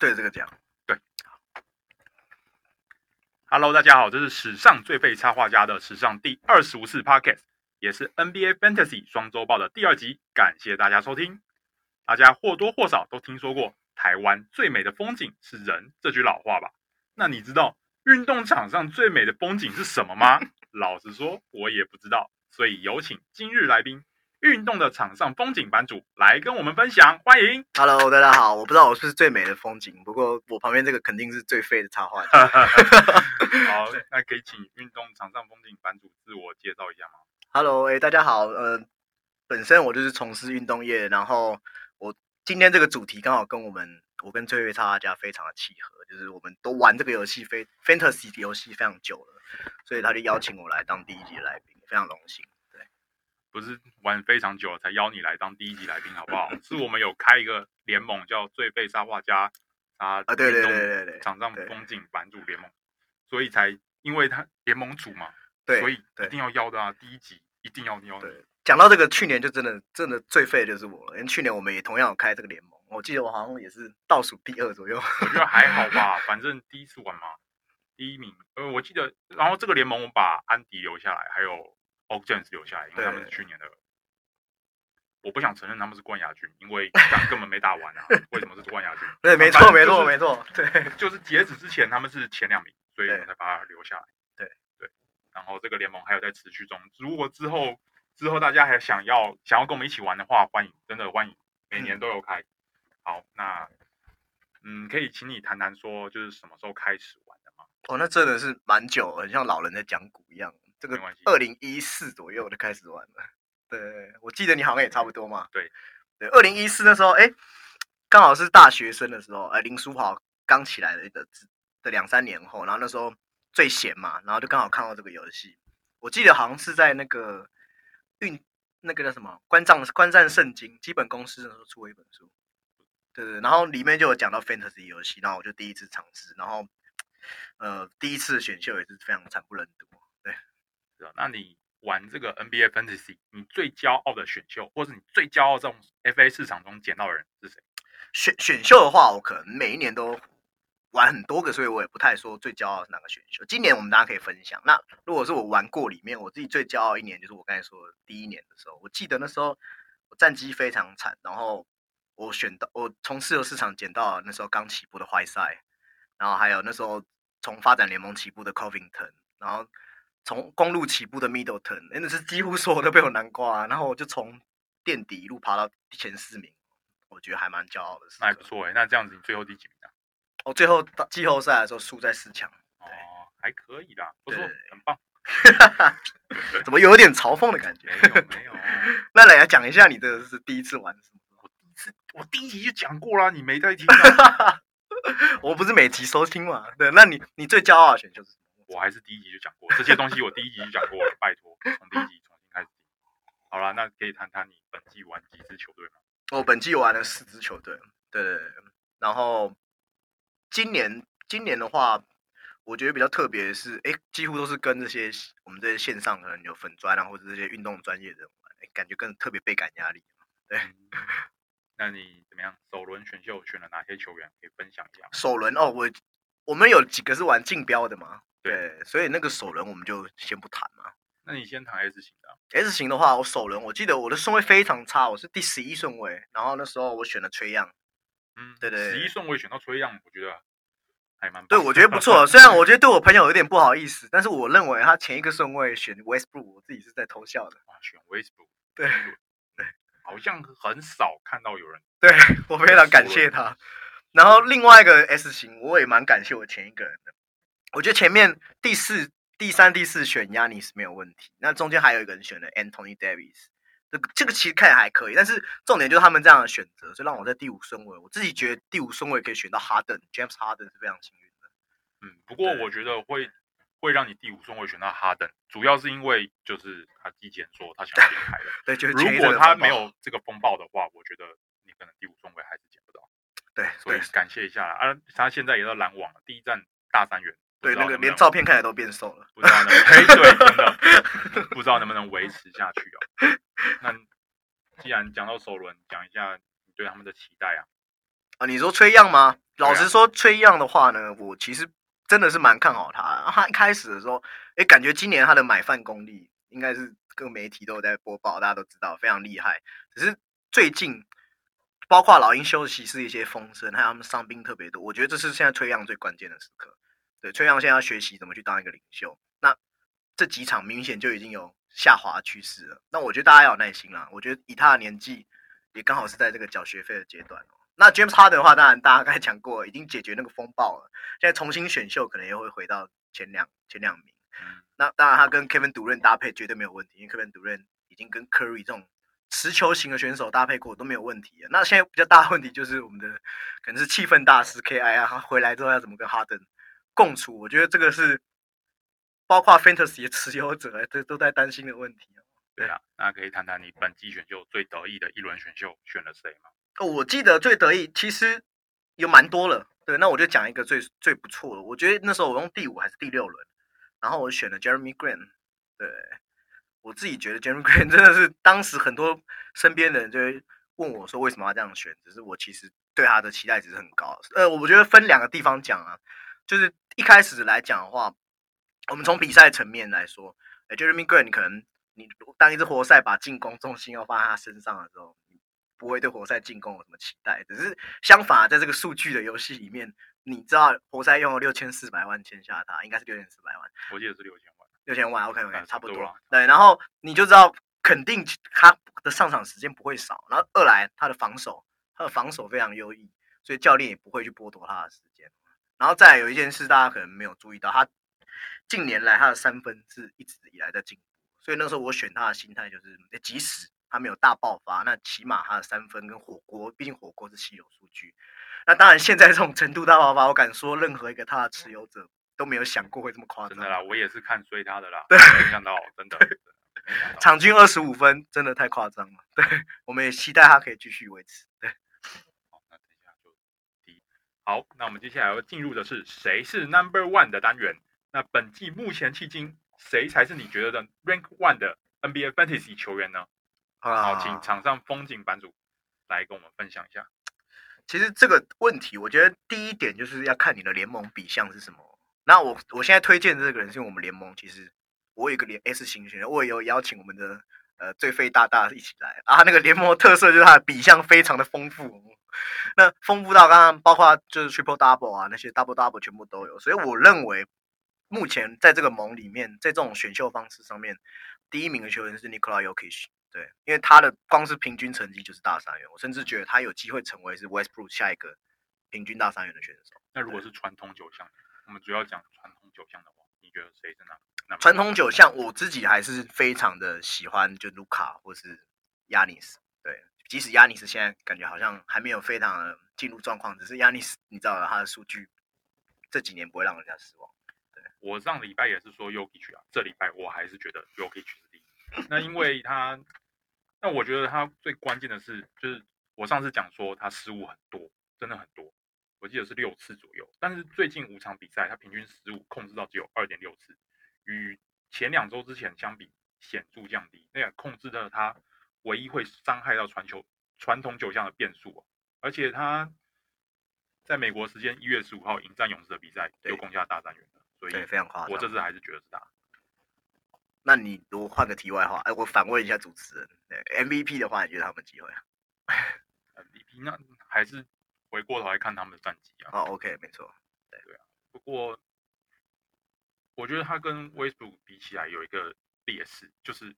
对这个奖。对。Hello，大家好，这是史上最废插画家的史上第二十五次 Podcast，也是 NBA Fantasy 双周报的第二集。感谢大家收听。大家或多或少都听说过“台湾最美的风景是人”这句老话吧？那你知道运动场上最美的风景是什么吗？老实说，我也不知道。所以有请今日来宾，运动的场上风景版主来跟我们分享。欢迎，Hello，大家好。我不知道我是不是最美的风景，不过我旁边这个肯定是最废的插画。好，那可以请运动场上风景版主自我介绍一下吗？Hello，哎，大家好。呃，本身我就是从事运动业，然后。我今天这个主题刚好跟我们，我跟最废插画家非常的契合，就是我们都玩这个游戏非 fantasy 游戏非常久了，所以他就邀请我来当第一集的来宾，非常荣幸。对，不是玩非常久了才邀你来当第一集来宾，好不好？是我们有开一个联盟叫最废沙画家啊，啊，对对对对对，场上风景版主联盟，所以才因为他联盟主嘛，对，所以一定要邀的啊，第一集一定要邀对。讲到这个，去年就真的真的最废的就是我了，因为去年我们也同样有开这个联盟，我记得我好像也是倒数第二左右。我觉得还好吧，反正第一次玩嘛，第一名。呃，我记得，然后这个联盟我把安迪留下来，还有 Og James 留下来，因为他们是去年的。我不想承认他们是冠亚军，因为根本没打完啊。为什么是冠亚军？对，没错，没错，没错。对，就是截止之前他们是前两名，所以我们才把他留下来。对对。然后这个联盟还有在持续中，如果之后。之后大家还想要想要跟我们一起玩的话，欢迎，真的欢迎，每年都有开。好，那嗯，可以请你谈谈说，就是什么时候开始玩的吗？哦，那真的是蛮久，很像老人在讲古一样。这个二零一四左右就开始玩了。对，我记得你好像也差不多嘛。对，对，二零一四那时候，哎，刚好是大学生的时候，哎，林书豪刚起来的的的两三年后，然后那时候最闲嘛，然后就刚好看到这个游戏。我记得好像是在那个。运那个叫什么？观战观战圣经基本公司那时候出了一本书，对对，然后里面就有讲到 fantasy 游戏，然后我就第一次尝试，然后呃第一次选秀也是非常惨不忍睹，那你玩这个 NBA fantasy，你最骄傲的选秀，或是你最骄傲这种 FA 市场中捡到的人是谁？选选秀的话，我可能每一年都。玩很多个，所以我也不太说最骄傲是哪个选秀。今年我们大家可以分享。那如果是我玩过里面，我自己最骄傲一年就是我刚才说的第一年的时候。我记得那时候我战绩非常惨，然后我选到我从自由市场捡到那时候刚起步的怀赛然后还有那时候从发展联盟起步的 Covington，然后从公路起步的 Middleton，真的是几乎所有都被我南瓜。然后我就从垫底一路爬到前四名，我觉得还蛮骄傲的。那还不错哎。那这样子你最后第几名啊？我最后到季后赛的时候输在四强，哦，还可以啦，不错，很棒。怎么有点嘲讽的感觉？没有，没有。那来讲一下你的是第一次玩什么？我第一次，我第一集就讲过啦，你没在听。我不是每集收听嘛？对，那你你最骄傲的选秀是什么？我还是第一集就讲过这些东西，我第一集就讲过了，拜托，从第一集重新开始。好了，那可以谈谈你本季玩几支球队吗？我本季玩了四支球队，对对对，然后。今年，今年的话，我觉得比较特别的是，哎，几乎都是跟这些我们这些线上可能有粉砖啊，或者这些运动专业的人玩，感觉更特别倍感压力。对，那你怎么样？首轮选秀选了哪些球员？可以分享一下。首轮哦，我我们有几个是玩竞标的嘛？对，所以那个首轮我们就先不谈嘛。那你先谈 S 型的。S 型的话，我首轮我记得我的顺位非常差，我是第十一顺位，然后那时候我选了崔样。嗯，对对，十一顺位选到崔样，我觉得还蛮对，我觉得不错。虽然我觉得对我朋友有点不好意思，但是我认为他前一个顺位选 Westbrook，我自己是在偷笑的。啊，选 Westbrook，对对，好像很少看到有人。对，我非常感谢他。然后另外一个 S 型，我也蛮感谢我前一个人的。我觉得前面第四、第三、第四选 Giannis 没有问题，那中间还有一个人选了 Anthony Davis。这个这个其实看起来还可以，但是重点就是他们这样的选择，所以让我在第五顺位。我自己觉得第五顺位可以选到 Harden，James Harden 是非常幸运的。嗯，不过我觉得会会让你第五顺位选到 Harden，，主要是因为就是他之前说他想要离开了。对，就是如果他没有这个风暴的话，我觉得你可能第五顺位还是捡不到。对，所以感谢一下啊，他现在也到篮网了，第一站大三元。对，那个连照片看起来都变瘦了，不知道能不能，哎，对，真的 不知道能不能维持下去哦。那既然讲到首轮，讲一下你对他们的期待啊。啊，你说崔样吗？老实说，崔样的话呢，我其实真的是蛮看好他。他一开始的时候，哎，感觉今年他的买饭功力应该是各媒体都有在播报，大家都知道非常厉害。只是最近，包括老鹰休息室一些风声，还有他们伤兵特别多，我觉得这是现在崔样最关键的时刻。对，崔样现在要学习怎么去当一个领袖。那这几场明显就已经有下滑趋势了。那我觉得大家要有耐心啦。我觉得以他的年纪，也刚好是在这个缴学费的阶段。那 James Harden 的话，当然大家刚才讲过，已经解决那个风暴了。现在重新选秀，可能又会回到前两前两名。那当然，他跟 Kevin Durant 搭配绝对没有问题，因为 Kevin Durant 已经跟 Curry 这种持球型的选手搭配过，都没有问题。那现在比较大的问题就是我们的可能是气氛大师 KI 啊，他回来之后要怎么跟 Harden 共处？我觉得这个是包括 Fantasy 的持有者都都在担心的问题。对啊，那可以谈谈你本季选秀最得意的一轮选秀选了谁吗？哦，我记得最得意其实有蛮多了。对，那我就讲一个最最不错的。我觉得那时候我用第五还是第六轮，然后我选了 Jeremy Grant。对，我自己觉得 Jeremy Grant 真的是当时很多身边的人就会问我说为什么要这样选，只是我其实对他的期待值是很高。呃，我觉得分两个地方讲啊，就是一开始来讲的话，我们从比赛层面来说，哎，Jeremy 你可能你当一支活塞把进攻重心要放在他身上的时候。你不会对活塞进攻有什么期待，只是相反，在这个数据的游戏里面，你知道活塞用了六千四百万签下他，应该是六千四百万，我记得是六千万，六千万，OK OK，差不多，多对，然后你就知道肯定他的上场时间不会少，然后二来他的防守，他的防守非常优异，所以教练也不会去剥夺他的时间，然后再有一件事大家可能没有注意到，他近年来他的三分是一直以来在进步，所以那时候我选他的心态就是，即使。他没有大爆发，那起码他的三分跟火锅，毕竟火锅是稀有数据。那当然，现在这种程度大爆发，我敢说任何一个他的持有者都没有想过会这么夸张。真的啦，我也是看衰他的啦。对，没想到真的。场均二十五分，真的太夸张了。对，我们也期待他可以继续维持。对。好，那等一下就第一。好，那我们接下来要进入的是谁是 Number One 的单元。那本季目前迄今，谁才是你觉得的 Rank One 的 NBA Fantasy 球员呢？好，请场上风景版主来跟我们分享一下。其实这个问题，我觉得第一点就是要看你的联盟比项是什么。那我我现在推荐的这个人，是因为我们联盟其实我有一个联 S 型选手，我也有邀请我们的呃最废大大一起来啊。那个联盟特色就是它的比项非常的丰富，那丰富到刚刚包括就是 Triple Double 啊，那些 Double Double 全部都有。所以我认为目前在这个盟里面，在这种选秀方式上面，第一名的球员是 Nikola Jokic。对，因为他的光是平均成绩就是大三元，我甚至觉得他有机会成为是 Westbrook 下一个平均大三元的选手。那如果是传统九项，我们主要讲传统九项的话，你觉得谁是哪？传统九项，我自己还是非常的喜欢，就卢卡或是亚尼斯。对，即使亚尼斯现在感觉好像还没有非常的进入状况，只是亚尼斯，你知道他的数据这几年不会让人家失望。对，我上礼拜也是说 Jokic 啊，这礼拜我还是觉得 Jokic 是第一。那因为他。那我觉得他最关键的是，就是我上次讲说他失误很多，真的很多，我记得是六次左右。但是最近五场比赛，他平均失误控制到只有二点六次，与前两周之前相比显著降低。那也控制了他唯一会伤害到传球传统九项的变数。而且他在美国时间一月十五号迎战勇士的比赛又攻下大三元，所以非常夸张。我这次还是觉得是他。那你如果换个题外话，哎，我反问一下主持人，MVP 的话，你觉得他们机会啊？MVP 那还是回过头来看他们的战绩啊。哦，OK，没错，对对啊。不过我觉得他跟 Westbrook 比起来有一个劣势，就是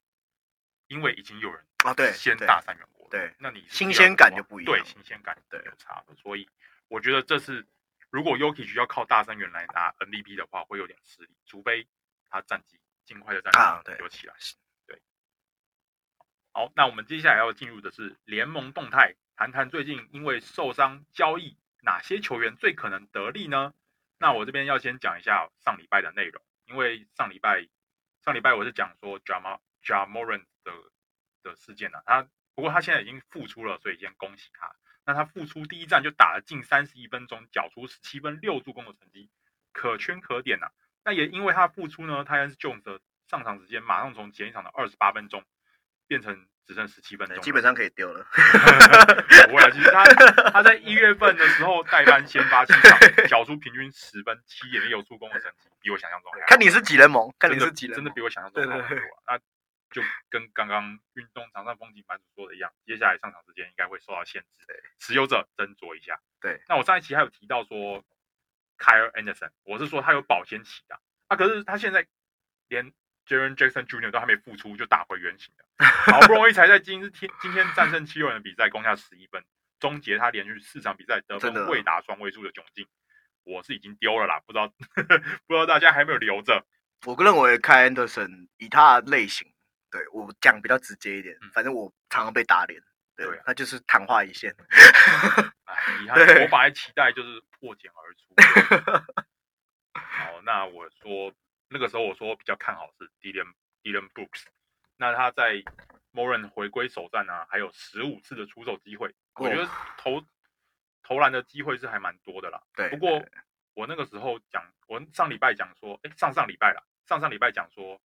因为已经有人啊，对，先大三元过，对，那你新鲜感就不一样，对，新鲜感对有差的。所以我觉得这次如果 Yuki 要靠大三元来拿 MVP 的话，会有点吃力，除非他战绩。尽快的战绩有起来，对。好，那我们接下来要进入的是联盟动态，谈谈最近因为受伤交易哪些球员最可能得利呢？那我这边要先讲一下上礼拜的内容，因为上礼拜上礼拜我是讲说 Ja Ja Morant 的的事件啊，他不过他现在已经复出了，所以先恭喜他。那他复出第一战就打了近三十一分钟，缴出十七分六助攻的成绩，可圈可点呐、啊。那也因为他复出呢，他也是 Jones 的上场时间马上从前一场的二十八分钟变成只剩十七分钟，基本上可以丢了。不会啊，其实他他在一月份的时候代班先发七场，缴出平均十分七点六助攻的成绩，比我想象中还好。看你是几人盟，看你是几人，真的比我想象中好很多。那就跟刚刚运动场上风景版主说的一样，接下来上场时间应该会受到限制。持有者斟酌一下。对，那我上一期还有提到说，Kyle Anderson，我是说他有保鲜期的啊，可是他现在连。Jaren Jackson Jr. 都还没复出就打回原形了，好不容易才在今天今天战胜七六人的比赛攻下十一分，终结他连续四场比赛得分未达双位数的窘境。我是已经丢了啦，不知道 不知道大家还有没有留着？我认为 Kyle Anderson 以他的类型，对我讲比较直接一点，反正我常常被打脸，对，对啊、他就是昙花一现。哎，遗憾，我本来期待就是破茧而出。好，那我说。那个时候我说我比较看好是 Dillon Dillon Brooks，那他在 Moran 回归首战呢、啊，还有十五次的出手机会，我觉得投投篮的机会是还蛮多的啦。对，不过我那个时候讲，我上礼拜讲说，哎，上上礼拜了，上上礼拜讲说，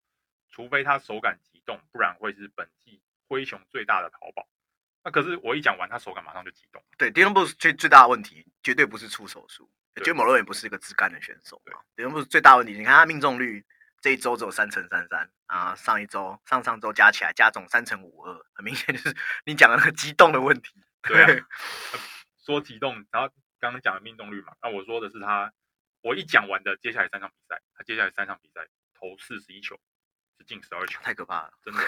除非他手感急动，不然会是本季灰熊最大的淘宝。那可是我一讲完，他手感马上就激动。对，Dillon Brooks 最最大的问题绝对不是出手数。就某人也不是一个自干的选手，对，不是最大问题。你看他命中率这一周只有三成三三啊，上一周、上上周加起来加总三成五二，很明显就是 你讲的那个激动的问题。对，对 啊，说激动，然后刚刚讲的命中率嘛，那我说的是他，我一讲完的接下来三场比赛，他接下来三场比赛投四十一球，是进十二球，太可怕了，真的。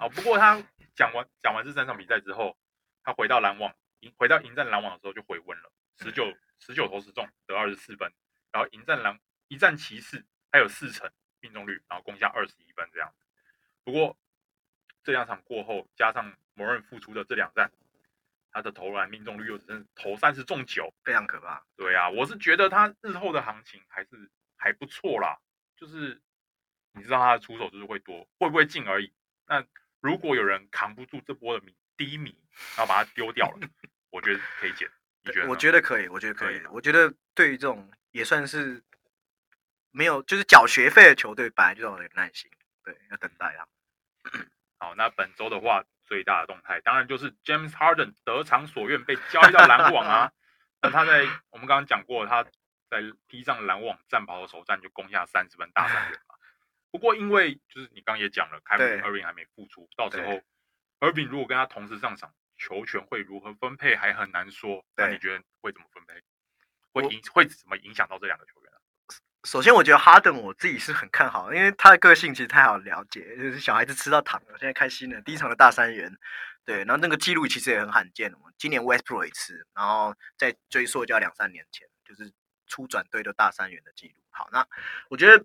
啊，不过他讲完讲完这三场比赛之后，他回到篮网，回到迎战篮网的时候就回温了，十九。十九投十中得二十四分，然后迎战狼一战骑士还有四成命中率，然后攻下二十一分这样子。不过这两场过后，加上某人复出的这两战，他的投篮命中率又只剩投三十中九，非常可怕。对啊，我是觉得他日后的行情还是还不错啦，就是你知道他的出手就是会多，会不会进而已。那如果有人扛不住这波的迷低迷，然后把他丢掉了，我觉得可以捡。我觉得可以，我觉得可以。我觉得对于这种也算是没有就是缴学费的球队，本来就要有耐心，对，要等待啊。好，那本周的话，最大的动态当然就是 James Harden 得偿所愿被交易到篮网啊。那他在我们刚刚讲过，他在披上篮网战袍的首战就攻下三十分大三元嘛。不过因为就是你刚刚也讲了，Kyrie Irving 还没复出，到时候 Irving 如果跟他同时上场。球权会如何分配还很难说，那你觉得会怎么分配？会影会怎么影响到这两个球员呢？首先，我觉得哈登我自己是很看好，因为他的个性其实太好了解，就是小孩子吃到糖了，现在开心了。第一场的大三元，对，然后那个记录其实也很罕见，今年 Westbrook 一次，然后再追溯就要两三年前，就是初转队的大三元的记录。好，那我觉得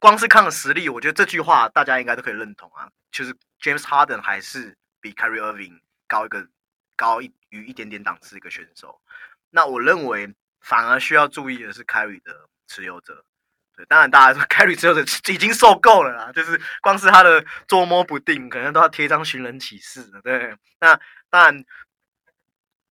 光是看了实力，我觉得这句话大家应该都可以认同啊，就是 James Harden 还是比 Kyrie Irving 高一个高一于一点点档次一个选手，那我认为反而需要注意的是 Karry 的持有者。对，当然大家说 Karry 持有者已经受够了啦，就是光是他的捉摸不定，可能都要贴张寻人启事了。对，那当然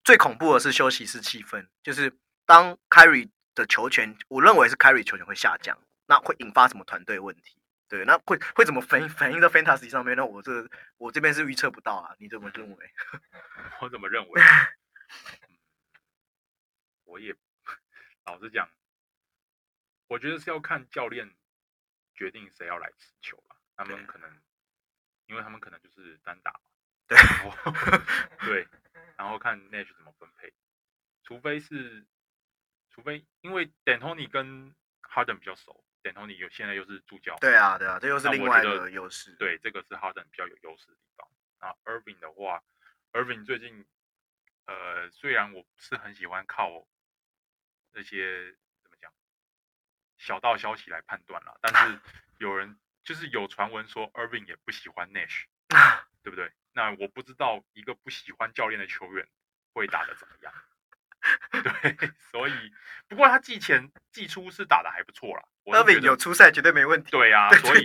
最恐怖的是休息室气氛，就是当 Karry 的球权，我认为是 Karry 球权会下降，那会引发什么团队问题？对，那会会怎么反反映在 fantasy 上面？那我这我这边是预测不到啊，你怎么认为？我怎么认为？我也老实讲，我觉得是要看教练决定谁要来持球了。他们可能，因为他们可能就是单打嘛。对，对，然后看 Nash 怎么分配，除非是，除非因为 D'Antoni 跟 Harden 比较熟。D'Antoni 有现在又是助教，对啊，对啊，这又是另外一个优势。对，这个是 Harden 比较有优势的地方。那 Irving 的话，Irving 最近，呃，虽然我不是很喜欢靠那些怎么讲小道消息来判断啦，但是 有人就是有传闻说 Irving 也不喜欢 Nash，对不对？那我不知道一个不喜欢教练的球员会打得怎么样。对，所以不过他季前季初是打的还不错啦。Irving 有出赛绝对没问题。对啊，所以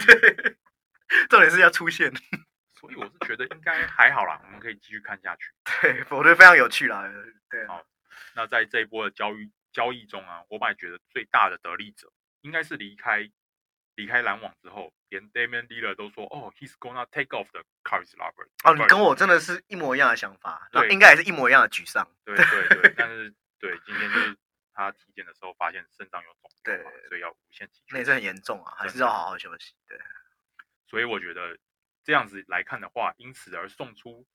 重点是要出现。所以我是觉得应该还好啦，我们可以继续看下去。对，我觉得非常有趣啦。对，好，那在这一波的交易交易中啊，我本来觉得最大的得利者应该是离开离开篮网之后，连 Damian Lillard 都说：“哦，he's gonna take off the Caris LeVert。”哦，你跟我真的是一模一样的想法，对，应该也是一模一样的沮丧。对对对，但是对，今天就是他体检的时候发现肾脏有肿，对，所以要无限期。那也是很严重啊，还是要好好休息。对，所以我觉得这样子来看的话，因此而送出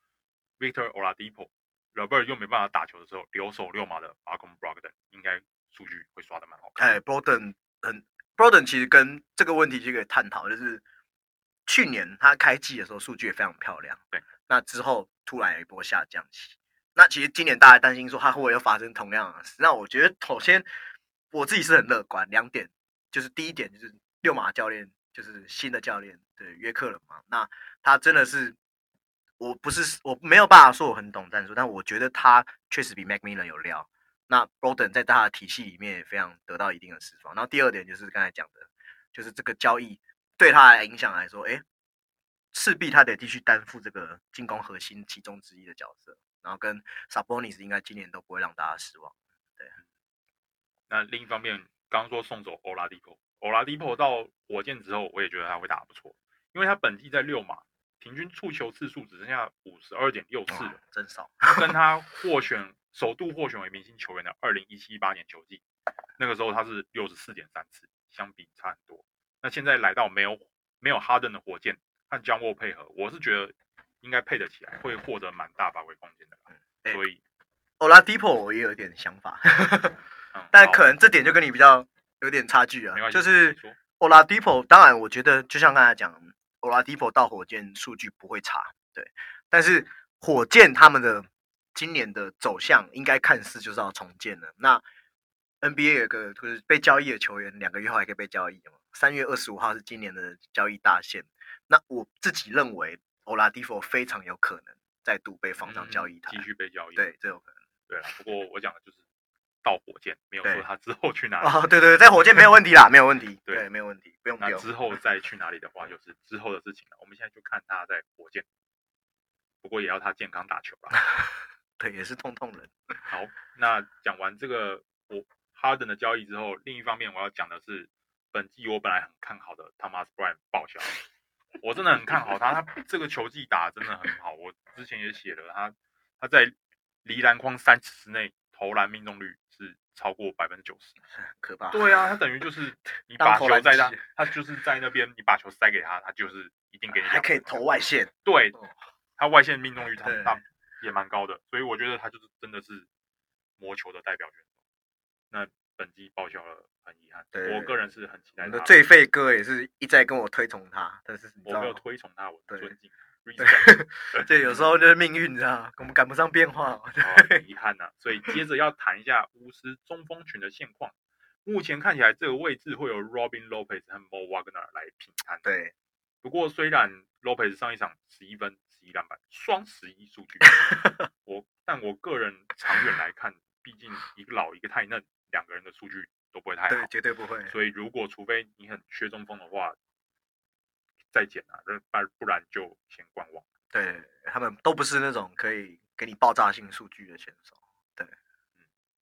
Victor Oladipo、Robert 又没办法打球的时候，留守六马的 Malcolm Brogden 应该数据会刷的蛮好看。哎，Brogden 很。Brogden 其实跟这个问题就可以探讨，就是去年他开季的时候数据也非常漂亮，对，那之后突然有一波下降期，那其实今年大家担心说他会不会又发生同样的事？那我觉得首先我自己是很乐观，两点就是第一点就是六马教练就是新的教练对约克了嘛，那他真的是我不是我没有办法说我很懂战术，但我觉得他确实比 McMillan 有料。那 Brogdon 在他的体系里面也非常得到一定的释放。然后第二点就是刚才讲的，就是这个交易对他的影响来说，哎，势必他得继续担负这个进攻核心其中之一的角色。然后跟 Sabonis 应该今年都不会让大家失望。对。那另一方面，刚刚说送走 Oladipo，Oladipo 到火箭之后，我也觉得他会打得不错，因为他本季在六码，平均触球次数只剩下五十二点六次了，真少。跟他获选。首度获选为明星球员的二零一七一八年球季，那个时候他是六十四点三次，相比差很多。那现在来到没有没有哈登的火箭和 John Wall 配合，我是觉得应该配得起来，会获得蛮大发挥空间的。嗯、所以 Oladipo 我也有点想法，嗯、但可能这点就跟你比较有点差距啊。就是 Oladipo，当然我觉得就像刚才讲，Oladipo 到火箭数据不会差，对。但是火箭他们的。今年的走向应该看似就是要重建了。那 NBA 有个就是被交易的球员，两个月后还可以被交易嘛？三月二十五号是今年的交易大限。那我自己认为，Oladipo 非常有可能再度被放上交易台，继续被交易。对，这有可能。对啊，不过我讲的就是到火箭，没有说他之后去哪里。哦，对对，在火箭没有问题啦，没有问题。对，没有问题，不用。那之后再去哪里的话，就是之后的事情了。我们现在就看他在火箭，不过也要他健康打球了。对，也是痛痛人。好，那讲完这个我哈登的交易之后，另一方面我要讲的是，本季我本来很看好的 Thomas Bryant 报销，我真的很看好他，他这个球技打得真的很好。我之前也写了他，他在离篮筐三尺之内投篮命中率是超过百分之九十，可怕。对啊，他等于就是你把球在他，他就是在那边，你把球塞给他，他就是一定给你。还可以投外线。对，他外线命中率他大。也蛮高的，所以我觉得他就是真的是魔球的代表选手。那本季报销了，很遗憾。对，我个人是很期待他。最废哥也是一再跟我推崇他，但是我没有推崇他，我尊敬。对，有时候就是命运，你知道我们赶不上变化，遗憾呐。所以接着要谈一下巫师中锋群的现况。目前看起来这个位置会有 Robin Lopez 和 Mo Wagner 来平摊。对，不过虽然 Lopez 上一场十一分。十一篮板双十一数据，我但我个人长远来看，毕竟一个老一个太嫩，两个人的数据都不会太好，对绝对不会。所以如果除非你很缺中锋的话，再减啊，不不然就先观望。对，他们都不是那种可以给你爆炸性数据的选手。对，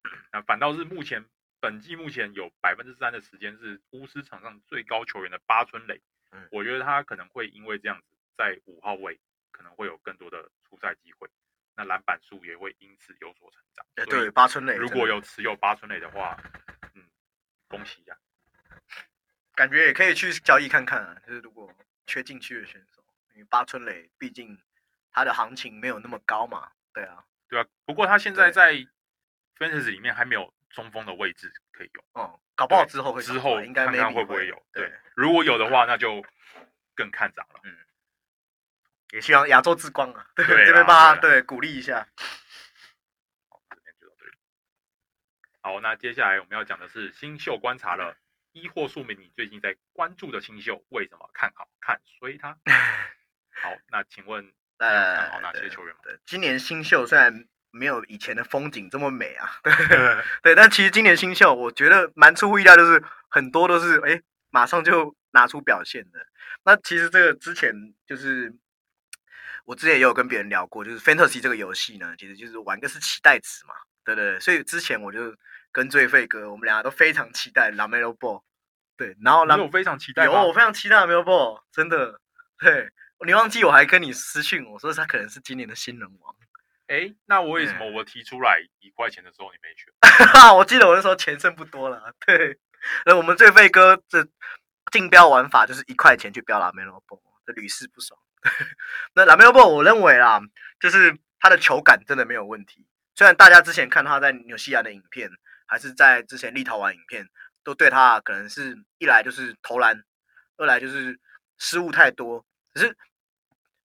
嗯，那反倒是目前本季目前有百分之三的时间是巫师场上最高球员的八村垒，嗯，我觉得他可能会因为这样子在五号位。可能会有更多的出赛机会，那篮板数也会因此有所成长。欸、对，八村垒如果有持有八村垒的话，嗯，恭喜一下！感觉也可以去交易看看啊。就是如果缺禁区的选手，因为八村垒毕竟他的行情没有那么高嘛。对啊，对啊。不过他现在在 Fantasy 里面还没有中锋的位置可以用。哦、嗯，搞不好之后会之后应该看看会不会有。对，对如果有的话，那就更看涨了。嗯。也希望亚洲之光啊，对，这边帮他对鼓励一下。好，这边就到这里。好，那接下来我们要讲的是新秀观察了。一或数名你最近在关注的新秀，为什么看好看衰他？好，那请问 呃，看好哪些球员吗？对，今年新秀虽然没有以前的风景这么美啊，对，对，但其实今年新秀我觉得蛮出乎意料，就是很多都是哎，马上就拿出表现的。那其实这个之前就是。我之前也有跟别人聊过，就是 Fantasy 这个游戏呢，其实就是玩个是期待值嘛，对对对。所以之前我就跟最废哥，我们俩都非常期待 LaMelo Ball，对，然后我非常期待，有我非常期待 LaMelo Ball，真的。对，你忘记我还跟你私讯我说他可能是今年的新人王。哎，那我为什么我提出来一块钱的时候你没选？我记得我那时候钱剩不多了。对，那我们最废哥这竞标玩法就是一块钱去标 LaMelo Ball，这屡试不爽。那 LaMelo Ball 我认为啦，就是他的球感真的没有问题。虽然大家之前看他在纽西兰的影片，还是在之前立陶宛影片，都对他可能是一来就是投篮，二来就是失误太多。可是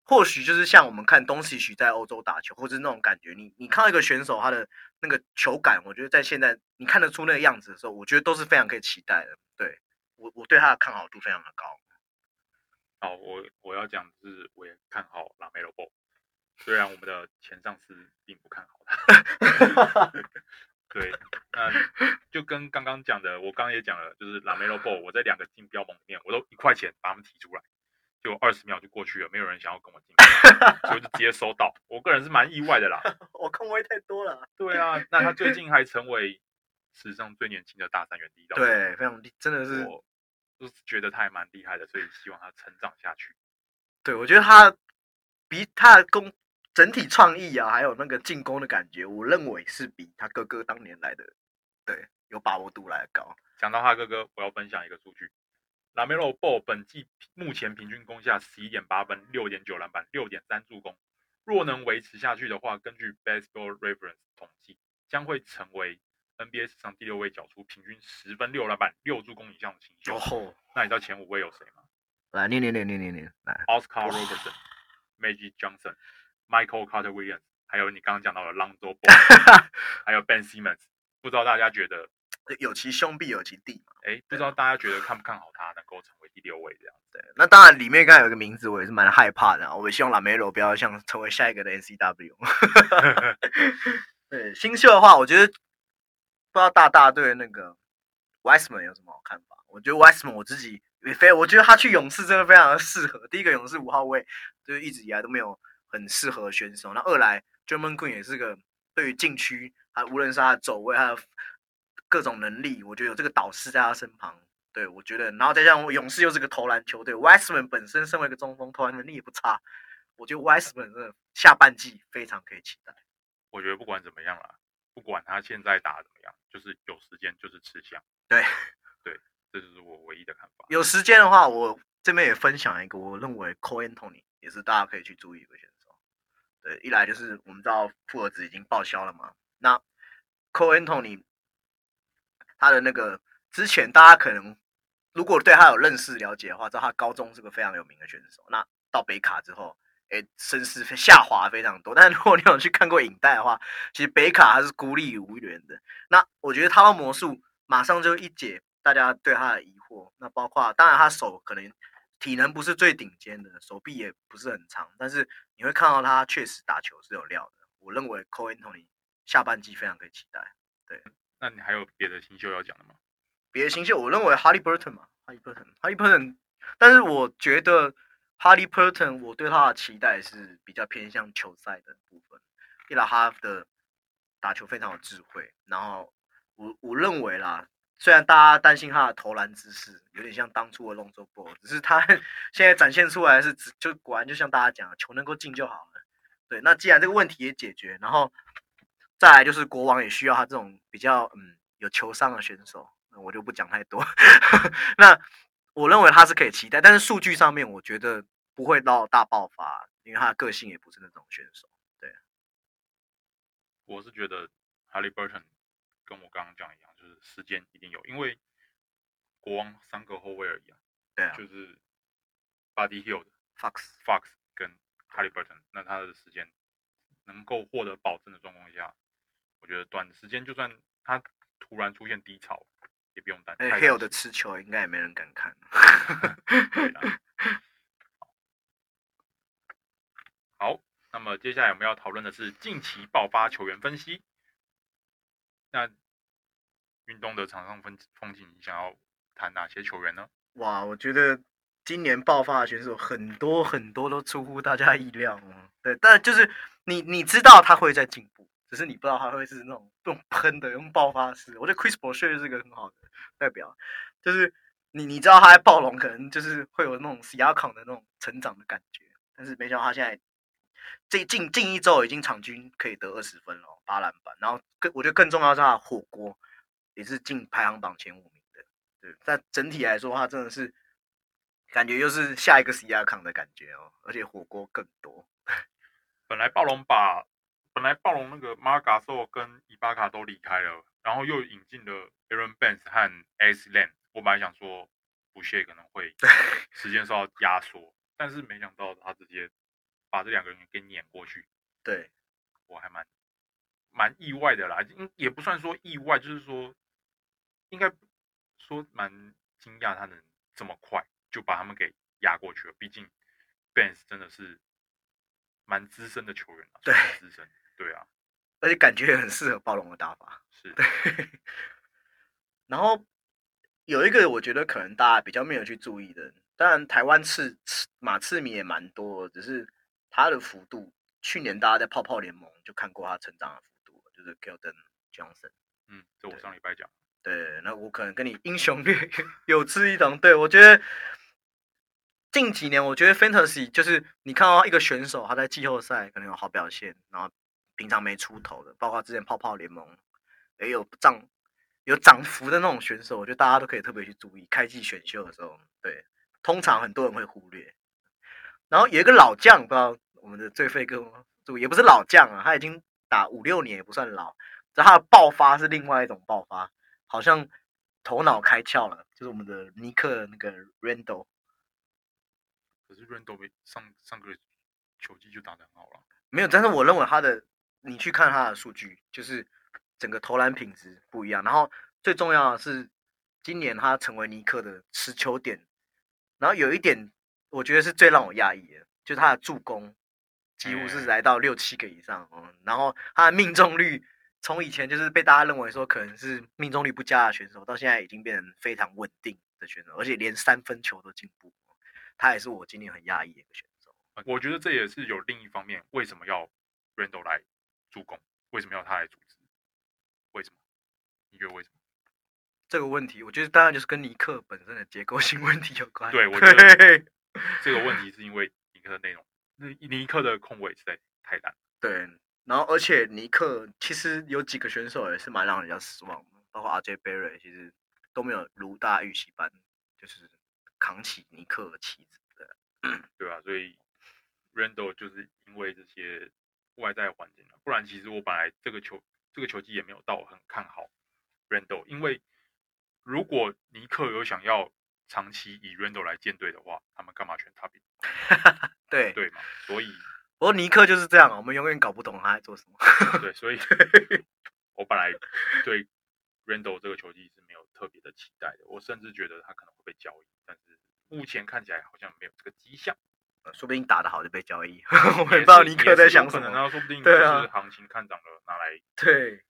或许就是像我们看东契奇在欧洲打球，或者那种感觉，你你看到一个选手他的那个球感，我觉得在现在你看得出那个样子的时候，我觉得都是非常可以期待的。对，我我对他的看好度非常的高。好，我我要讲的是，我也看好 LaMelo Ball。虽然我们的前上司并不看好他，对，那就跟刚刚讲的，我刚刚也讲了，就是 LaMelo Ball，我在两个竞标盟里面，我都一块钱把他们提出来，就二十秒就过去了，没有人想要跟我竞标，所以就直接收到。我个人是蛮意外的啦，我空位太多了。对啊，那他最近还成为史上最年轻的大三元第一道，对，非常厉，真的是，我就是觉得他还蛮厉害的，所以希望他成长下去。对，我觉得他比他的攻。整体创意啊，还有那个进攻的感觉，我认为是比他哥哥当年来的，对，有把握度来的高。讲到他哥哥，我要分享一个数据：LaMelo Ball 本季目前平均攻下十一点八分、六点九篮板、六点三助攻。若能维持下去的话，根据 Basketball Reference 统计，将会成为 NBA 史上第六位缴出平均十分、六篮板、六助攻以上的新秀。哦，那你知道前五位有谁吗？来，念念念念念念，来，Oscar Robertson、Magic Johnson。Michael Carter Williams，还有你刚刚讲到的 Lonzo Ball，还有 Ben Simmons，不知道大家觉得有其兄必有其弟嘛？哎，不知道大家觉得看不看好他能够成为第六位这样？对，那当然里面刚才有一个名字，我也是蛮害怕的。我也希望 LaMelo 不要像成为下一个的 NCW。对，新秀的话，我觉得不知道大大对那个 Wiseman 有什么好看法？我觉得 Wiseman 我自己也非，我觉得他去勇士真的非常的适合。第一个勇士五号位，就是一直以来都没有。很适合选手。那二来，Draymond Green 也是个对于禁区，他无论是他的走位，他的各种能力，我觉得有这个导师在他身旁。对我觉得，然后再加上勇士又是个投篮球队，Wiseman 本身身为一个中锋，投篮能力也不差。我觉得 Wiseman 的下半季非常可以期待。我觉得不管怎么样啦，不管他现在打得怎么样，就是有时间就是吃香。对，对，这就是我唯一的看法。有时间的话，我这边也分享一个，我认为 Cole Anthony 也是大家可以去注意一个选手。对，一来就是我们知道富尔兹已经报销了嘛，那 coin tony 他的那个之前大家可能如果对他有认识了解的话，知道他高中是个非常有名的选手。那到北卡之后，哎，声势下滑非常多。但是如果你有去看过影带的话，其实北卡还是孤立无援的。那我觉得他的魔术马上就一解大家对他的疑惑。那包括当然他手可能。体能不是最顶尖的，手臂也不是很长，但是你会看到他确实打球是有料的。我认为 Cole Anthony 下半季非常可以期待。对，那你还有别的新秀要讲的吗？别的新秀，我认为 Harry Burton 嘛，Harry Burton，Harry Burton，但是我觉得 Harry Burton 我对他的期待是比较偏向球赛的部分，一来他的打球非常有智慧，然后我我认为啦。虽然大家担心他的投篮姿势有点像当初的 Lonzo Ball，只是他 现在展现出来的是，就果然就像大家讲，球能够进就好了。对，那既然这个问题也解决，然后再来就是国王也需要他这种比较嗯有球商的选手，那我就不讲太多。那我认为他是可以期待，但是数据上面我觉得不会到大爆发，因为他的个性也不是那种选手。对，我是觉得 Haliburton 跟我刚刚讲一样。就是时间一定有，因为国王三个后卫而已啊，对啊，就是 Buddy Hield、Fox、Fox 跟 Haliburton，那他的时间能够获得保证的状况下，我觉得短时间就算他突然出现低潮，也不用担心。Hield 的持球应该也没人敢看。好，那么接下来我们要讨论的是近期爆发球员分析，那。运动的场上风风景，你想要谈哪些球员呢？哇，我觉得今年爆发的选手很多很多都出乎大家意料哦。对，但就是你你知道他会在进步，只是你不知道他会是那种用喷的、用爆发式。我觉得 Chris Boucher 是个很好的代表，就是你你知道他在暴龙可能就是会有那种 Siakam 的那种成长的感觉，但是没想到他现在这近近一周已经场均可以得二十分了，八篮板，然后更我觉得更重要是他的火锅也是进排行榜前五名的。对，但整体来说，他真的是感觉又是下一个 Siakam 的感觉哦，而且火锅更多。本来暴龙把本来暴龙那个 Marc Gasol 跟伊巴卡都离开了，然后又引进了 Aaron Baines 和 Alex Len。我本来想说，不屑可能会时间受到压缩，但是没想到他直接把这两个人给撵过去。对，我还蛮蛮意外的啦，也不算说意外，就是说应该说蛮惊讶他能这么快就把他们给压过去了。毕竟 Baines 真的是蛮资深的球员了，对，资深，对啊，而且感觉也很适合暴龙的打法。是，对，然后。有一个我觉得可能大家比较没有去注意的，当然台湾刺马刺迷也蛮多，只是他的幅度，去年大家在泡泡联盟就看过他成长的幅 Keldon Johnson。嗯，这我上礼拜讲。对，那我可能跟你英雄略 有志一同。对，我觉得近几年，我觉得 Fantasy 就是你看到一个选手他在季后赛可能有好表现，然后平常没出头的，包括之前泡泡联盟也有涨。有涨幅的那种选手，我觉得大家都可以特别去注意。开季选秀的时候，对，通常很多人会忽略。然后有一个老将，不知道我们的最废哥，就也不是老将啊，他已经打五六年也不算老。然后他的爆发是另外一种爆发，好像头脑开窍了，就是我们的尼克那个 Randle。可是 Randle 上上个球季就打得很好了。没有，但是我认为他的，你去看他的数据，就是。整个投篮品质不一样，然后最重要的是，今年他成为尼克的持球点，然后有一点我觉得是最让我讶异的，就是他的助攻几乎是来到六七个以上，哦，然后他的命中率从以前就是被大家认为说可能是命中率不佳的选手，到现在已经变成非常稳定的选手，而且连三分球都进步，他也是我今年很讶异的一个选手。我觉得这也是有另一方面，为什么要 Randall 来助攻？为什么要他来组织？为什么？你觉得为什么？这个问题，我觉得当然就是跟尼克本身的结构性 问题有关。对，我觉得这个问题是因为尼克的内容，尼克的控卫实在太烂。对，然后而且尼克其实有几个选手也是蛮让人家失望的，包括 RJ Barrett，其实都没有如大预期般就是扛起尼克的旗子。的，对啊，所以 Randle 就是因为这些外在环境，不然其实我本来这个球。这个球季也没有到很看好 Randle，因为如果尼克有想要长期以 Randle 来建队的话，他们干嘛选他？对对嘛，所以不过尼克就是这样，我们永远搞不懂他在做什么。对，所以 我本来对 Randall 这个球技是没有特别的期待的，我甚至觉得他可能会被交易，但是目前看起来好像没有这个迹象。说不定打得好就被交易，我不知道尼克在想什么。然后说不定就是行情看涨了，拿来对。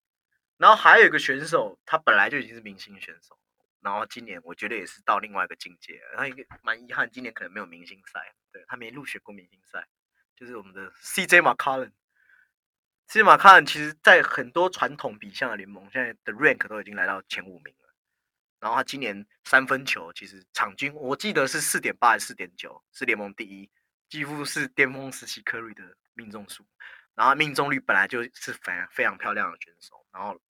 然后还有一个选手，他本来就已经是明星选手，然后今年我觉得也是到另外一个境界。他一个蛮遗憾，今年可能没有明星赛，对，他没入选过明星赛，就是我们的 CJ McCollum。CJ McCollum 其实，在很多传统比项的联盟，现在的 rank 都已经来到前五名了。然后他今年三分球其实场均，我记得是四点八还是四点九，是联盟第一。几乎是巅峰时期，Curry 的命中数，然后命中率本来就是非常非常漂亮的选手，然后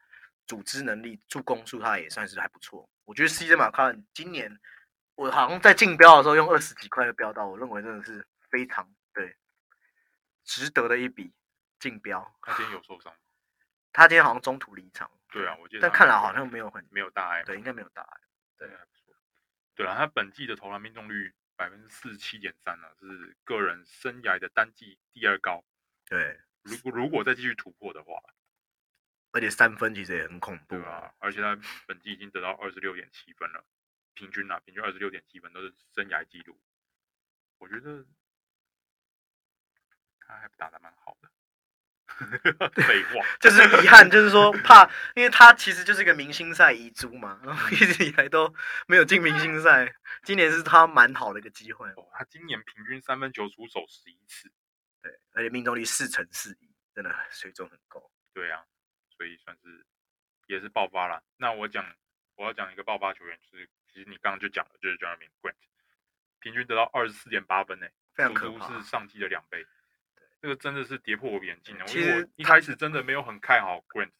组织能力、助攻数他也算是还不错。我觉得 CJ 马卡伦今年我好像在竞标的时候用二十几块的标到，我认为真的是非常对值得的一笔竞标。他今天有受伤？他今天好像中途离场。对啊，我记得。但看来好像没有很没有大碍。对，应该没有大碍。对，还不错。对啊，他本季的投篮命中率。百分之四十七点三呢，是个人生涯的单季第二高。对，如果如果再继续突破的话，而且三分其实也很恐怖啊。而且他本季已经得到二十六点七分了，平均啊，平均二十六点七分都是生涯纪录。我觉得他还打得蛮好的。废话，就是遗憾，就是说 怕，因为他其实就是一个明星赛遗珠嘛，然后一直以来都没有进明星赛，今年是他蛮好的一个机会。哦，他今年平均三分球出手十一次，对，而且命中率四成四一，真的水准很高。对啊，所以算是也是爆发了。那我讲我要讲一个爆发球员，就是其实你刚刚就讲了，就是 Jerami Grant，平均得到二十四点八分呢，非常可怕，足足是上季的两倍。对，这个真的是跌破我眼镜了。其实我一开始真的没有很看好 Grant，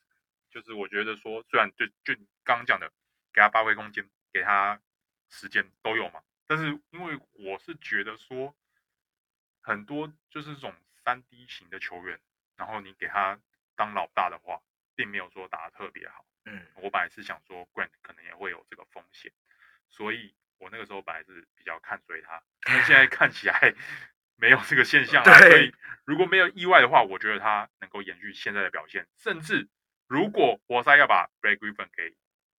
就是我觉得说，虽然就就刚刚讲的，给他发挥空间，给他时间都有嘛，但是因为我是觉得说，很多就是这种三 D 型的球员，然后你给他当老大的话，并没有说打得特别好。嗯，我本来是想说 Grant 可能也会有这个风险，所以我那个时候本来是比较看衰他，但现在看起来没有这个现象 了。所以如果没有意外的话，我觉得他能够延续现在的表现，甚至如果活塞要把 Blake Griffin 给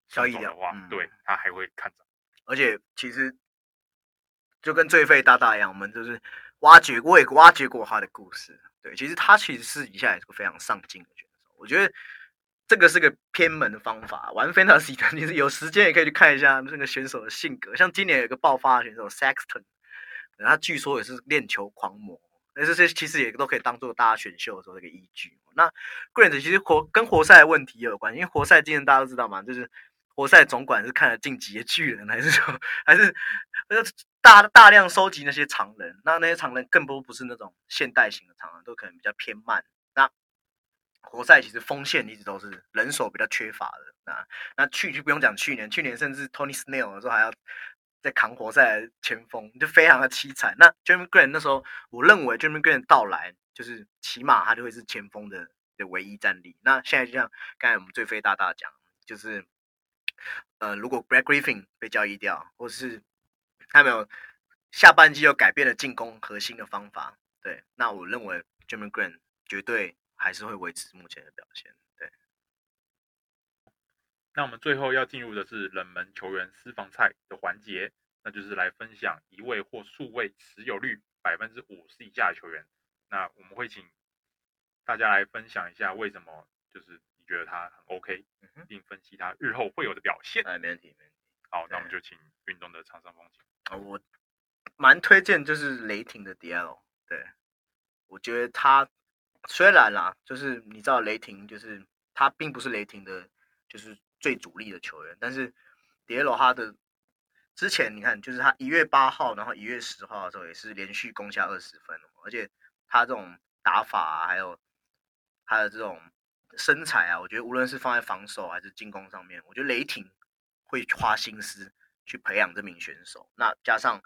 交易的话，嗯、对他还会看涨。而且其实就跟最废大大一样，我们就是挖掘过，也挖掘过他的故事。对，其实他其实私底下也是个非常上进的选手，我觉得。这个是个偏门的方法，玩 Fantasy 的，你是有时间也可以去看一下那个选手的性格。像今年有一个爆发的选手 Sexton，他据说也是练球狂魔，那这些其实也都可以当做大家选秀的时候这个依据。那 Grant 其实活跟活塞的问题也有关，因为活塞今年大家都知道嘛，就是活塞总管是看了晋级的巨人，还是说还是大大量收集那些长人，那那些长人更多不是那种现代型的长人，都可能比较偏慢。活塞其实锋线一直都是人手比较缺乏的，那那去就不用讲去年，去年甚至 Tony Snell 的时候还要在扛活塞前锋，就非常的凄惨。那 j e r m y Green 那时候，我认为 Jerami Grant 到来就是起码他就会是前锋的的唯一战力。那现在就像刚才我们最飞大大讲，就是呃，如果 Blake Griffin 被交易掉，或是他没有下半季又改变了进攻核心的方法，对，那我认为 j e r m y Green 绝对。还是会维持目前的表现。对，那我们最后要进入的是冷门球员私房菜的环节，那就是来分享一位或数位持有率百分之五十以下的球员。那我们会请大家来分享一下为什么，就是你觉得他很 OK，并分析他日后会有的表现。哎，没问题，没问题。好，那我们就请运动的场上风景。哦，我蛮推荐就是雷霆的 Diallo，对，我觉得他。虽然啦，就是你知道雷霆，就是他并不是雷霆的，就是最主力的球员。但是，Diallo 他的之前你看，就是他一月八号，然后一月十号的时候也是连续攻下二十分，而且他这种打法啊，还有他的这种身材啊，我觉得无论是放在防守还是进攻上面，我觉得雷霆会花心思去培养这名选手。那加上，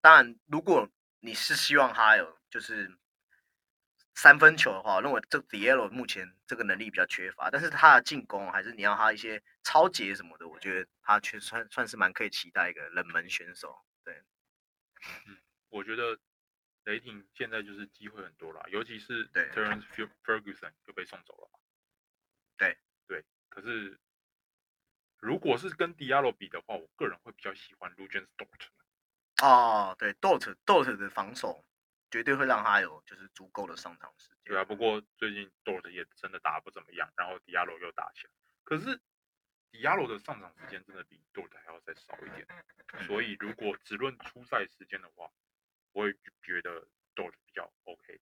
当然如果你是希望他有就是。三分球的话，我认为这 Diallo 目前这个能力比较缺乏，但是他的进攻还是你要他一些超节什么的，我觉得他确实算算是蛮可以期待一个冷门选手。对，嗯，我觉得雷霆现在就是机会很多了，尤其是 Terrence Ferguson 就被送走了。对对，可是如果是跟 Diallo 比的话，我个人会比较喜欢 Luguentz Dort。哦，对，Dort Dort 的防守。绝对会让他有就是足够的上场时间。对啊，不过最近 Dort 也真的打得不怎么样，然后 Diallo 又打起来。可是 Diallo 的上场时间真的比 Dort 还要再少一点，所以如果只论出赛时间的话，我也觉得 Dort 比较 OK。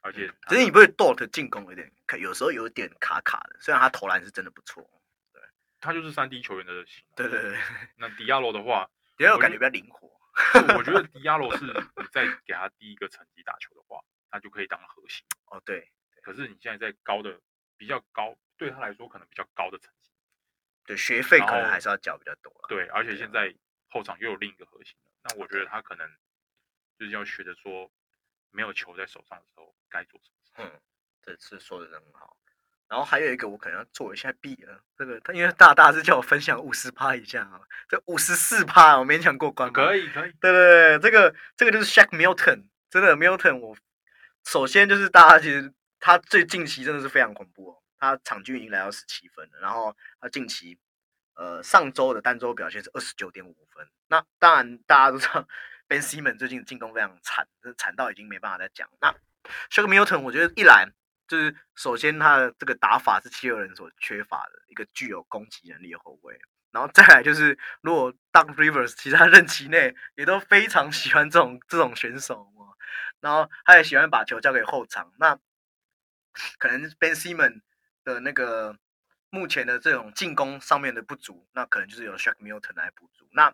而且，只是你不会 Dort 进攻有点，有时候有点卡卡的，虽然他投篮是真的不错。对，他就是三 D 球员的型。对对对。那 Diallo 的话，Diallo 感觉比较灵活。我觉得迪亚罗是你在给他第一个层级打球的话，他就可以当核心。哦，对。可是你现在在高的比较高，对他来说可能比较高的层级，对学费可能还是要交比较多。对，而且现在后场又有另一个核心了，那我觉得他可能就是要学着说，没有球在手上的时候该做什么。嗯，这次说的很好。然后还有一个，我可能要做一下弊了。这个他因为大大是叫我分享五十趴以下啊，这五十四趴我勉强过关。可以可以。对对对，这个这个就是 Shaq Milton，真的 Milton，我首先就是大家其实他最近期真的是非常恐怖哦，他场均已经来到十七分了，然后他近期呃上周的单周表现是二十九点五分。那当然大家都知道 Ben Simmons 最近进攻非常惨，惨到已经没办法再讲。那 Shaq Milton 我觉得一来。就是首先他的这个打法是七六人所缺乏的一个具有攻击能力的后卫，然后再来就是如果 Doc Rivers 其他任期内也都非常喜欢这种这种选手，然后他也喜欢把球交给后场，那可能 Ben Simmons 的那个目前的这种进攻上面的不足，那可能就是由 Shaq Milton 来补足。那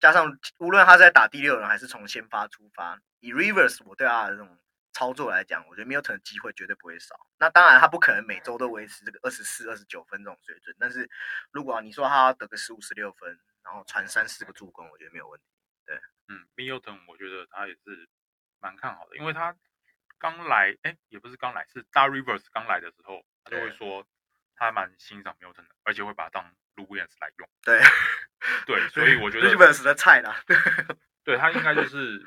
加上无论他在打第六人还是从先发出发，以 Rivers 我对他的这种操作来讲，我觉得 Milton 的机会绝对不会少。那当然他不可能每周都维持这个二十四、二十九分这种水准，但是如果你说他要得个十五、十六分，然后传三四个助攻，我觉得没有问题。对，嗯，Milton 我觉得他也是蛮看好的，因为他刚来，哎，也不是刚来，是 Doc Rivers 刚来的时候，他就会说。他蛮欣赏 Milton 的，而且会把他当 Williams 来用。对，对，所以我觉得 Rivers 的菜啦。对，他应该就是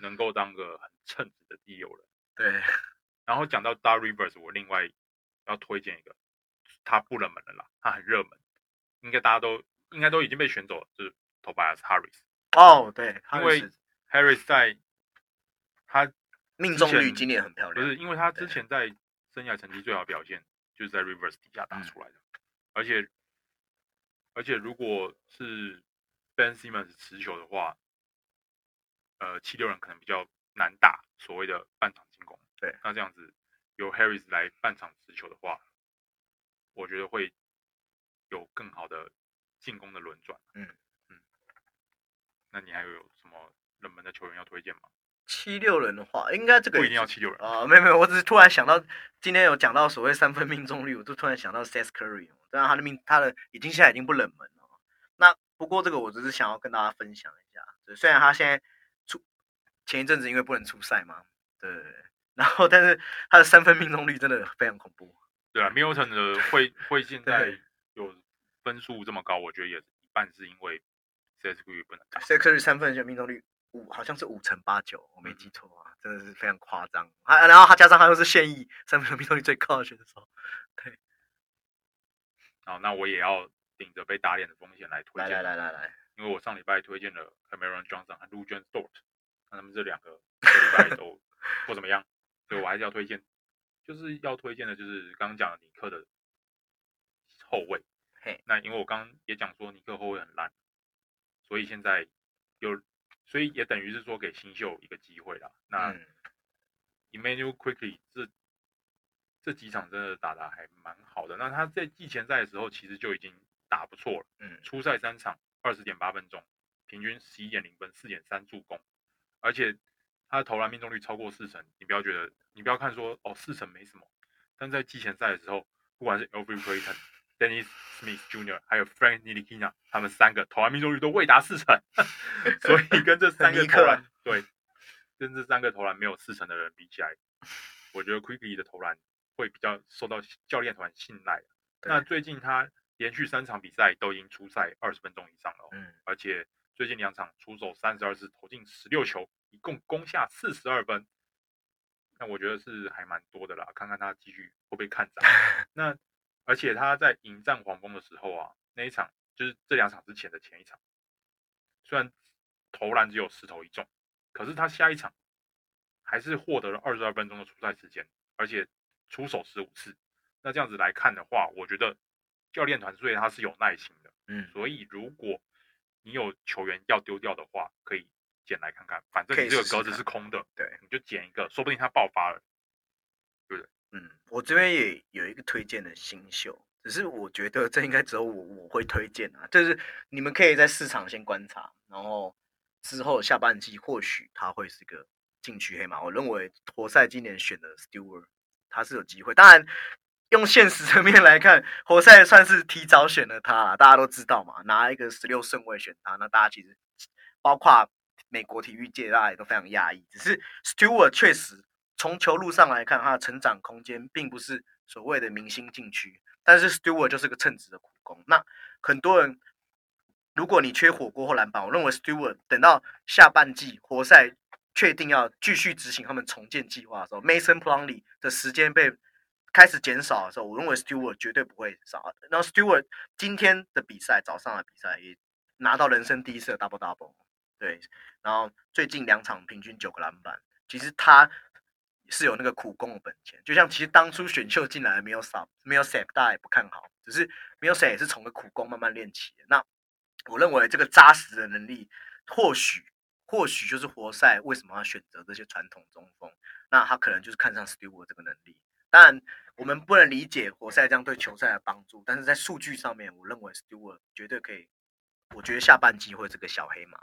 能够当个很称职的第六人。对。然后讲到 Dar Rivers，我另外要推荐一个，他不冷门的啦，他很热门，应该大家都应该都已经被选走了，就是 Tobias Harris。哦，对，因为 Harris 在他命中率今年很漂亮，不是因为他之前在生涯成绩最好表现。就是在 Rivers 底下打出来的，嗯、而且而且如果是 Ben Simmons 持球的话，呃，七六人可能比较难打所谓的半场进攻。对，那这样子由 Harris 来半场持球的话，我觉得会有更好的进攻的轮转。嗯嗯，那你还有什么冷门的球员要推荐吗？七六人的话，应该这个不一定要七六人啊，没有没有，我只是突然想到，今天有讲到所谓三分命中率，我就突然想到 Seth Curry，当然他的命，他的已经现在已经不冷门了。那不过这个我只是想要跟大家分享一下，虽然他现在出前一阵子因为不能出赛嘛，对，然后但是他的三分命中率真的非常恐怖。对啊，Milton 的会会 现在有分数这么高，我觉得也是一半是因为 Seth Curry 不能打。Seth Curry 三分球命中率。五好像是五乘八九，我没记错啊，嗯、真的是非常夸张。还然后他加上他又是现役三分球命中率最高的选手，对。好，那我也要顶着被打脸的风险来推荐。来来来来来，因为我上礼拜推荐了 Cameron Johnson 和 Luguentz Dort，那他们这两个这礼拜都不怎么样，所以我还是要推荐，就是要推荐的就是刚刚讲的尼克的后卫。嘿，那因为我刚刚也讲说尼克后卫很烂，所以现在有。所以也等于是说给新秀一个机会啦。那 Emmanuel Quickley 这这几场真的打的还蛮好的。那他在季前赛的时候其实就已经打不错了。嗯，初赛三场二十点八分钟，平均十一点零分，四点三助攻，而且他的投篮命中率超过四成。你不要觉得，你不要看说哦四成没什么，但在季前赛的时候，不管是 Elfrid Payton Dennis Smith Jr. 还有 Frank Ntilikina，他们三个投篮命中率都未达四成，所以跟这三个投篮对，跟这三个投篮没有四成的人比起来，我觉得 Quickley 的投篮会比较受到教练团信赖。那最近他连续三场比赛都已经出赛二十分钟以上了，嗯，而且最近两场出手三十二次，投进十六球，一共攻下四十二分，那我觉得是还蛮多的啦。看看他继续会不会看涨，那。而且他在迎战黄蜂的时候啊，那一场就是这两场之前的前一场，虽然投篮只有十投一中，可是他下一场还是获得了二十二分钟的出赛时间，而且出手十五次。那这样子来看的话，我觉得教练团队他是有耐心的。嗯，所以如果你有球员要丢掉的话，可以捡来看看，反正你这个格子是空的，对，你就捡一个，说不定它爆发了，对不对？嗯，我这边也有一个推荐的新秀，只是我觉得这应该只有我我会推荐啊，就是你们可以在市场先观察，然后之后下半季或许他会是个禁区黑马。我认为活塞今年选的 Stewart 他是有机会，当然用现实层面来看，活塞算是提早选了他啦，大家都知道嘛，拿一个十六顺位选他，那大家其实包括美国体育界大家也都非常讶异，只是 Stewart 确实。从球路上来看，他的成长空间并不是所谓的明星禁区，但是 Stewart 就是个称职的苦工。那很多人，如果你缺火锅或篮板，我认为 Stewart 等到下半季活塞确定要继续执行他们重建计划的时候，Mason Plumlee 的时间被开始减少的时候，我认为 Stewart 绝对不会少。然后 Stewart 今天的比赛，早上的比赛也拿到人生第一次的 double double，对，然后最近两场平均九个篮板，其实他。是有那个苦工的本钱，就像其实当初选秀进来没有少，没有谁大家也不看好，只是没有谁也是从个苦工慢慢练起的。那我认为这个扎实的能力，或许或许就是活塞为什么要选择这些传统中锋，那他可能就是看上 Stewart 这个能力。当然，我们不能理解活塞这样对球赛的帮助，但是在数据上面，我认为 Stewart 绝对可以。我觉得下半季会是个小黑马。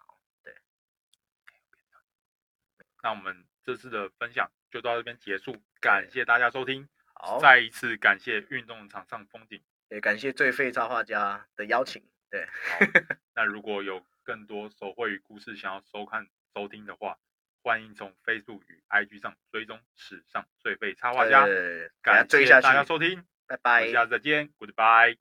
对，那我们这次的分享就到这边结束，感谢大家收听。好，再一次感谢运动场上风景，也感谢最废插画家的邀请。对，那如果有更多手绘与故事想要收看收听的话，欢迎从 Facebook 与 IG 上追踪史上最废插画家。对，感谢大家收听，拜拜，下次再见，Goodbye。